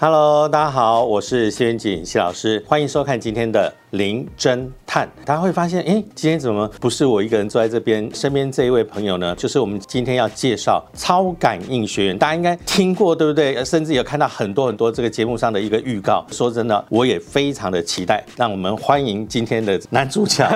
Hello，大家好，我是谢元锦谢老师，欢迎收看今天的零侦探。大家会发现，哎，今天怎么不是我一个人坐在这边？身边这一位朋友呢，就是我们今天要介绍超感应学员。大家应该听过，对不对？甚至有看到很多很多这个节目上的一个预告。说真的，我也非常的期待。让我们欢迎今天的男主角。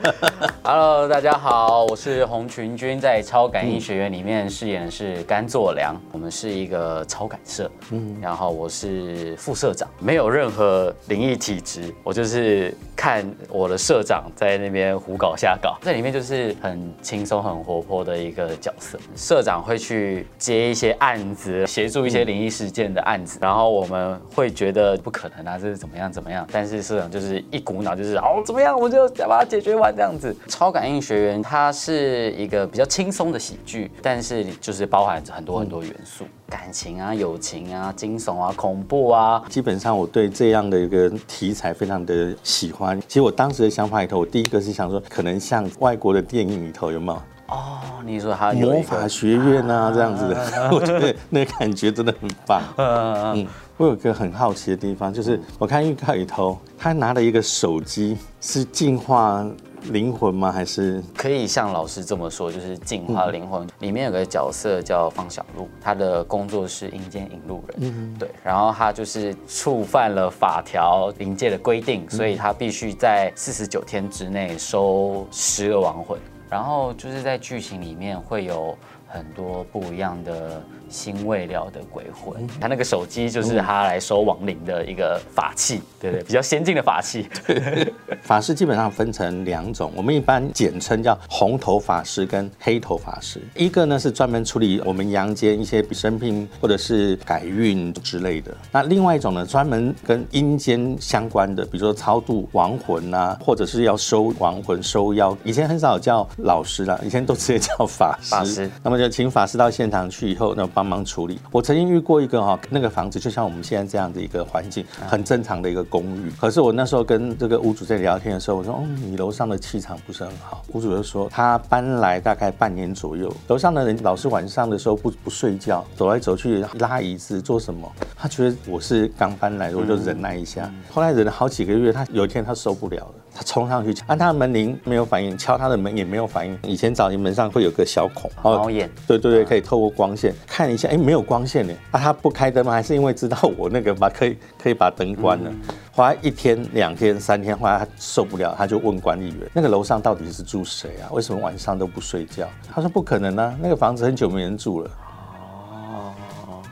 Hello，大家好，我是洪群君，在超感应学院里面饰演的是甘作良。我们是一个超感社，嗯，然后我是副社长，没有任何灵异体质，我就是はい看我的社长在那边胡搞瞎搞，在里面就是很轻松、很活泼的一个角色。社长会去接一些案子，协助一些灵异事件的案子，然后我们会觉得不可能啊，这是怎么样怎么样，但是社长就是一股脑就是好怎么样，我就把它解决完这样子。超感应学员它是一个比较轻松的喜剧，但是就是包含着很多很多元素，感情啊、友情啊、惊悚啊、恐怖啊。基本上我对这样的一个题材非常的喜欢。其实我当时的想法里头，我第一个是想说，可能像外国的电影里头有没有哦，你说它有魔法学院啊这样子的？我觉得那个感觉真的很棒。嗯，我有个很好奇的地方，就是我看预告里头，他拿了一个手机，是净化灵魂吗？还是可以像老师这么说，就是净化灵魂。里面有个角色叫方小璐，他的工作是阴间引路人，嗯对，然后他就是触犯了法条灵界的规定，所以他必须在四十九天之内收十个亡魂。然后就是在剧情里面会有很多不一样的新未了的鬼魂，他那个手机就是他来收亡灵的一个法器，对对，比较先进的法器。法师基本上分成两种，我们一般简称叫红头法师跟黑头法师。一个呢是专门处理我们阳间一些生病或者是改运之类的，那另外一种呢专门跟阴间相关的，比如说超度亡魂啊，或者是要收亡魂、收妖。以前很少叫老师啦，以前都直接叫法师。法师那么就请法师到现场去以后，那帮忙处理。我曾经遇过一个哈、那个房子就像我们现在这样的一个环境，很正常的一个公寓。可是我那时候跟这个屋主在聊天的时候，我说：“哦，你楼上的气场不是很好。”屋主就说他搬来大概半年左右，楼上的人老是晚上的时候不不睡觉，走来走去拉椅子做什么？他觉得我是刚搬来的，我就忍耐一下。后来忍了好几个月，他有一天他受不了了。他冲上去按他的门铃没有反应，敲他的门也没有反应。以前早年门上会有个小孔，哦猫眼对对对，可以透过光线看一下，哎，没有光线呢。啊，他不开灯吗？还是因为知道我那个把可以可以把灯关了？后来一天、两天、三天，后来他受不了，他就问管理员，那个楼上到底是住谁啊？为什么晚上都不睡觉？他说不可能啊，那个房子很久没人住了。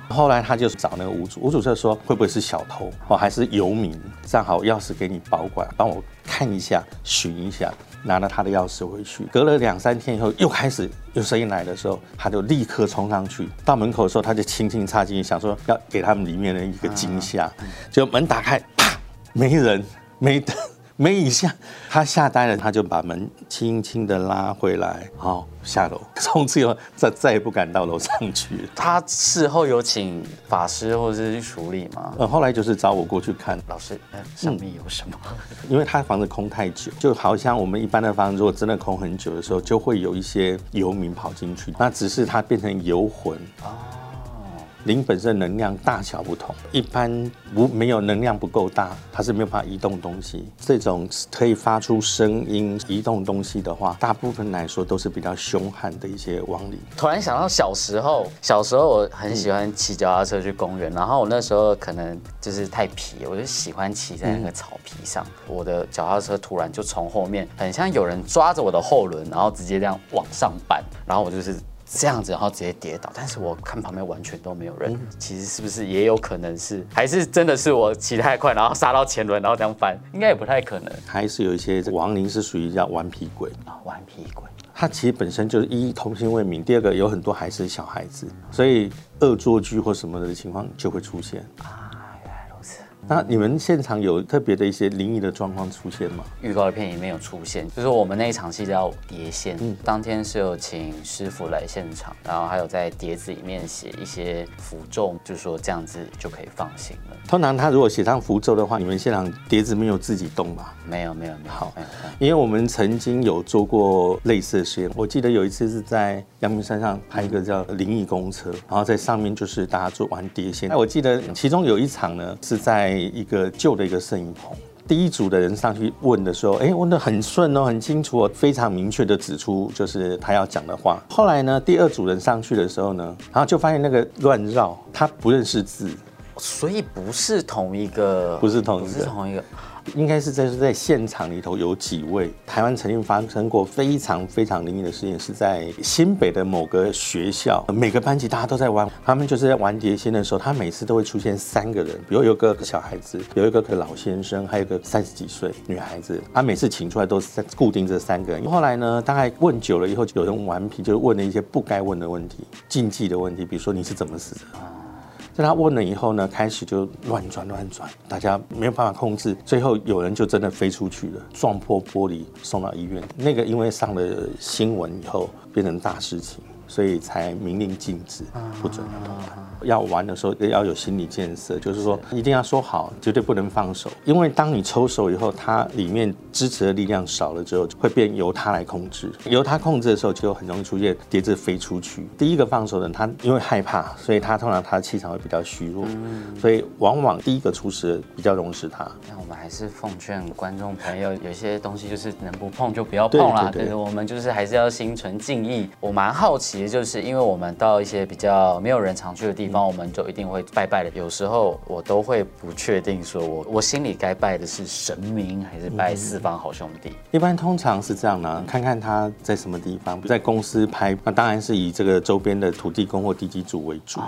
后来他就找那个屋主，屋主就说会不会是小偷哦，还是游民？正好，钥匙给你保管，帮我看一下、寻一下，拿了他的钥匙回去。隔了两三天以后，又开始有声音来的时候，他就立刻冲上去，到门口的时候，他就轻轻插进去，想说要给他们里面的一个惊吓。结果门打开，啪，没人，没灯。没一下，他吓呆了，他就把门轻轻的拉回来，好下楼。从此以后，再再也不敢到楼上去了。他事后有请法师或者是去处理吗？呃，后来就是找我过去看，老师，呃上面有什么？因为他房子空太久，就好像我们一般的房子，如果真的空很久的时候，就会有一些游民跑进去，那只是他变成游魂。灵本身能量大小不同，一般不没有能量不够大，它是没有办法移动东西。这种可以发出声音、移动东西的话，大部分来说都是比较凶悍的一些亡灵。突然想到小时候，小时候我很喜欢骑脚踏车去公园，然后我那时候可能就是太皮，我就喜欢骑在那个草皮上。我的脚踏车突然就从后面，很像有人抓着我的后轮，然后直接这样往上扳，然后我就是。这样子，然后直接跌倒，但是我看旁边完全都没有人。其实是不是也有可能是，还是真的是我骑太快，然后刹到前轮，然后这样翻？应该也不太可能还是有一些亡灵是属于叫顽皮鬼，啊，顽皮鬼。他其实本身就是一童心未泯，第二个有很多还是小孩子，所以恶作剧或什么的情况就会出现。啊。那你们现场有特别的一些灵异的状况出现吗？预告片里面有出现，就是我们那一场戏叫碟仙，嗯当天是有请师傅来现场，然后还有在碟子里面写一些符咒，就说这样子就可以放心了。通常他如果写上符咒的话，你们现场碟子没有自己动吧？没有没有没有，好。因为我们曾经有做过类似的实验，我记得有一次是在阳明山上拍一个叫灵异公车，然后在上面就是大家做玩碟仙。那，我记得其中有一场呢是在一个旧的一个摄影棚，第一组的人上去问的时候，哎，问的很顺哦，很清楚哦，非常明确的指出就是他要讲的话。后来呢，第二组人上去的时候呢，然后就发现那个乱绕，他不认识字，所以不是同一个，不是同一个，不是同一个。应该是在是在现场里头有几位台湾曾经发生过非常非常灵异的事件，是在新北的某个学校，每个班级大家都在玩，他们就是在玩碟仙的时候，他每次都会出现三个人，比如有个小孩子，有一个老先生，还有个三十几岁女孩子，他每次请出来都是在固定这三个人。后来呢，大概问久了以后，有人顽皮，就问了一些不该问的问题，禁忌的问题，比如说你是怎么死的。在他问了以后呢，开始就乱转乱转，大家没有办法控制，最后有人就真的飞出去了，撞破玻璃送到医院。那个因为上了新闻以后，变成大事情。所以才明令禁止，不准要玩的时候要有心理建设，就是说一定要说好，绝对不能放手。因为当你抽手以后，它里面支持的力量少了之后，会变由它来控制。由它控制的时候，就很容易出现碟子飞出去。第一个放手的人，他因为害怕，所以他通常他的气场会比较虚弱，所以往往第一个出事比较容易是他。那我们还是奉劝观众朋友，有些东西就是能不碰就不要碰啦。对，我们就是还是要心存敬意。我蛮好奇。也就是因为我们到一些比较没有人常去的地方，我们就一定会拜拜的。有时候我都会不确定，说我我心里该拜的是神明，还是拜四方好兄弟。一般通常是这样呢，看看他在什么地方，在公司拍，那当然是以这个周边的土地公或地基主为主。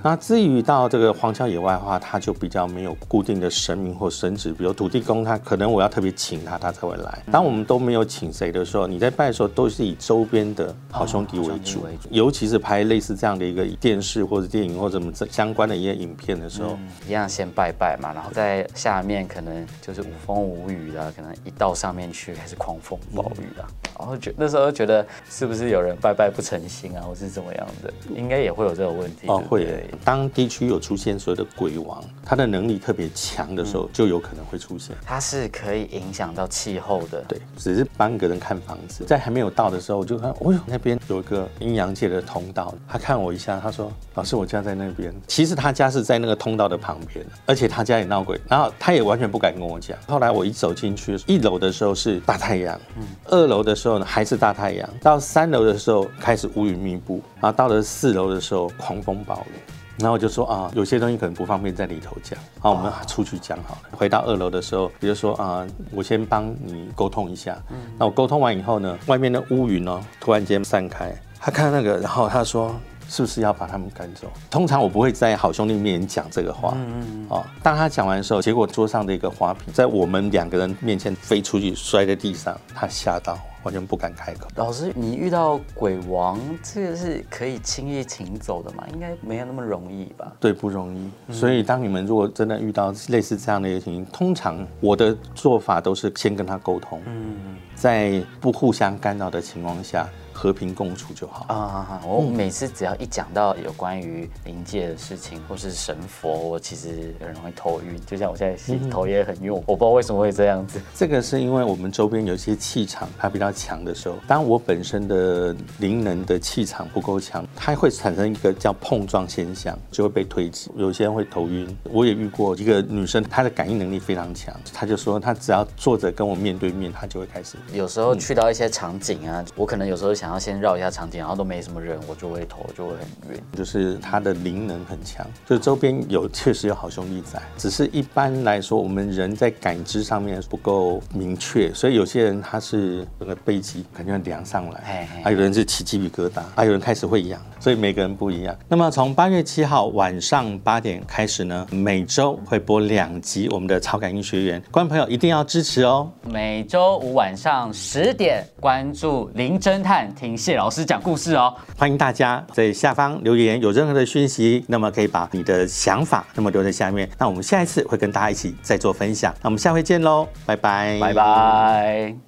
那至于到这个荒郊野外的话，他就比较没有固定的神明或神职，比如土地公，他可能我要特别请他，他才会来。当我们都没有请谁的时候，你在拜的时候都是以周边的好兄弟为主。尤其是拍类似这样的一个电视或者电影或者什么相关的一些影片的时候，一样先拜拜嘛，然后在下面可能就是无风无雨的，可能一到上面去还是狂风暴雨啊。然后觉那时候觉得是不是有人拜拜不诚心啊，或是怎么样的，应该也会有这个问题。哦，会。当地区有出现所谓的鬼王，他的能力特别强的时候，就有可能会出现。他是可以影响到气候的。对，只是帮个人看房子，在还没有到的时候，我就看，哦呦，那边有一个阴阳界的通道。他看我一下，他说：“老师，我家在那边。”其实他家是在那个通道的旁边，而且他家也闹鬼。然后他也完全不敢跟我讲。后来我一走进去，一楼的时候是大太阳，嗯，二楼的时候呢还是大太阳，到三楼的时候开始乌云密布，然后到了四楼的时候狂风暴雨。然后我就说啊，有些东西可能不方便在里头讲，好，我们出去讲好了。回到二楼的时候，比如说啊，我先帮你沟通一下。嗯，那我沟通完以后呢，外面的乌云呢突然间散开，他看那个，然后他说是不是要把他们赶走？通常我不会在好兄弟面前讲这个话。嗯嗯。哦，当他讲完的时候，结果桌上的一个花瓶在我们两个人面前飞出去，摔在地上，他吓到。完全不敢开口。老师，你遇到鬼王，这个是可以轻易请走的吗？应该没有那么容易吧？对，不容易。所以，当你们如果真的遇到类似这样的一个情形，通常我的做法都是先跟他沟通，嗯，在不互相干扰的情况下。和平共处就好啊！我每次只要一讲到有关于灵界的事情，或是神佛，我其实很容易头晕。就像我现在头也很晕，我不知道为什么会这样子。这个是因为我们周边有一些气场它比较强的时候，当我本身的灵能的气场不够强，它会产生一个叫碰撞现象，就会被推挤。有些人会头晕。我也遇过一个女生，她的感应能力非常强，她就说她只要坐着跟我面对面，她就会开始。有时候去到一些场景啊，我可能有时候想。然后先绕一下场景，然后都没什么人，我就会头就会很晕。就是他的灵能很强，就周边有确实有好兄弟在，只是一般来说我们人在感知上面不够明确，所以有些人他是那个背脊感觉凉上来，还有人是起鸡皮疙瘩，还有人开始会痒，所以每个人不一样。那么从八月七号晚上八点开始呢，每周会播两集我们的超感应学员，观众朋友一定要支持哦。每周五晚上十点关注林侦探。听谢老师讲故事哦。欢迎大家在下方留言，有任何的讯息，那么可以把你的想法那么留在下面。那我们下一次会跟大家一起再做分享。那我们下回见喽，拜拜，拜拜。